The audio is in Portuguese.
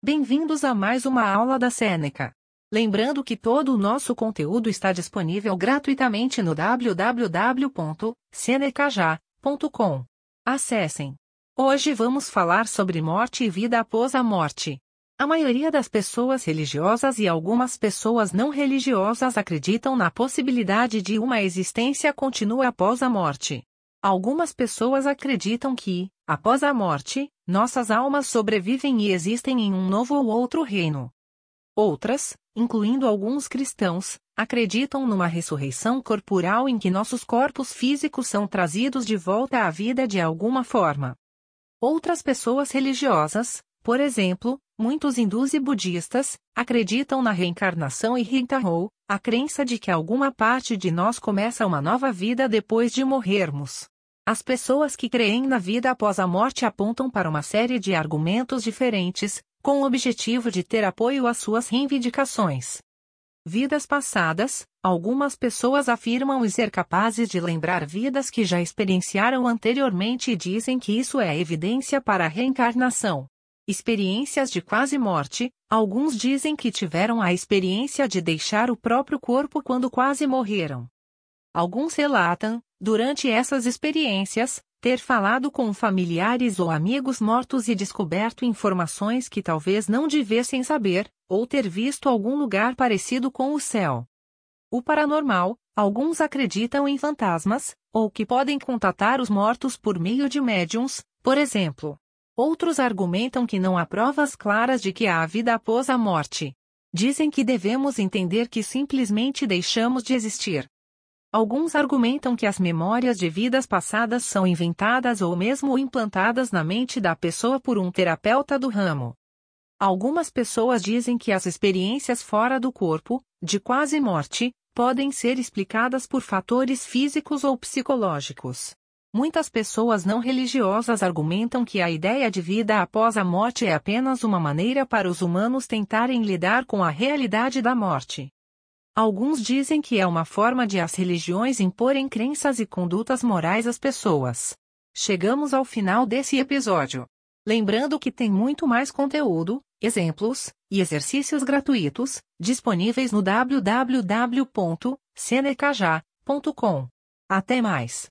Bem-vindos a mais uma aula da Seneca. Lembrando que todo o nosso conteúdo está disponível gratuitamente no www.senecaja.com. Acessem. Hoje vamos falar sobre morte e vida após a morte. A maioria das pessoas religiosas e algumas pessoas não religiosas acreditam na possibilidade de uma existência contínua após a morte. Algumas pessoas acreditam que, após a morte, nossas almas sobrevivem e existem em um novo ou outro reino. Outras, incluindo alguns cristãos, acreditam numa ressurreição corporal em que nossos corpos físicos são trazidos de volta à vida de alguma forma. Outras pessoas religiosas, por exemplo, muitos hindus e budistas, acreditam na reencarnação e Rintarou, a crença de que alguma parte de nós começa uma nova vida depois de morrermos. As pessoas que creem na vida após a morte apontam para uma série de argumentos diferentes, com o objetivo de ter apoio às suas reivindicações. Vidas passadas, algumas pessoas afirmam ser capazes de lembrar vidas que já experienciaram anteriormente e dizem que isso é evidência para a reencarnação experiências de quase morte, alguns dizem que tiveram a experiência de deixar o próprio corpo quando quase morreram. Alguns relatam, durante essas experiências, ter falado com familiares ou amigos mortos e descoberto informações que talvez não devessem saber, ou ter visto algum lugar parecido com o céu. O paranormal, alguns acreditam em fantasmas, ou que podem contatar os mortos por meio de médiums, por exemplo. Outros argumentam que não há provas claras de que há vida após a morte. Dizem que devemos entender que simplesmente deixamos de existir. Alguns argumentam que as memórias de vidas passadas são inventadas ou mesmo implantadas na mente da pessoa por um terapeuta do ramo. Algumas pessoas dizem que as experiências fora do corpo, de quase morte, podem ser explicadas por fatores físicos ou psicológicos. Muitas pessoas não religiosas argumentam que a ideia de vida após a morte é apenas uma maneira para os humanos tentarem lidar com a realidade da morte. Alguns dizem que é uma forma de as religiões imporem crenças e condutas morais às pessoas. Chegamos ao final desse episódio. Lembrando que tem muito mais conteúdo, exemplos e exercícios gratuitos disponíveis no www.senecaja.com. Até mais!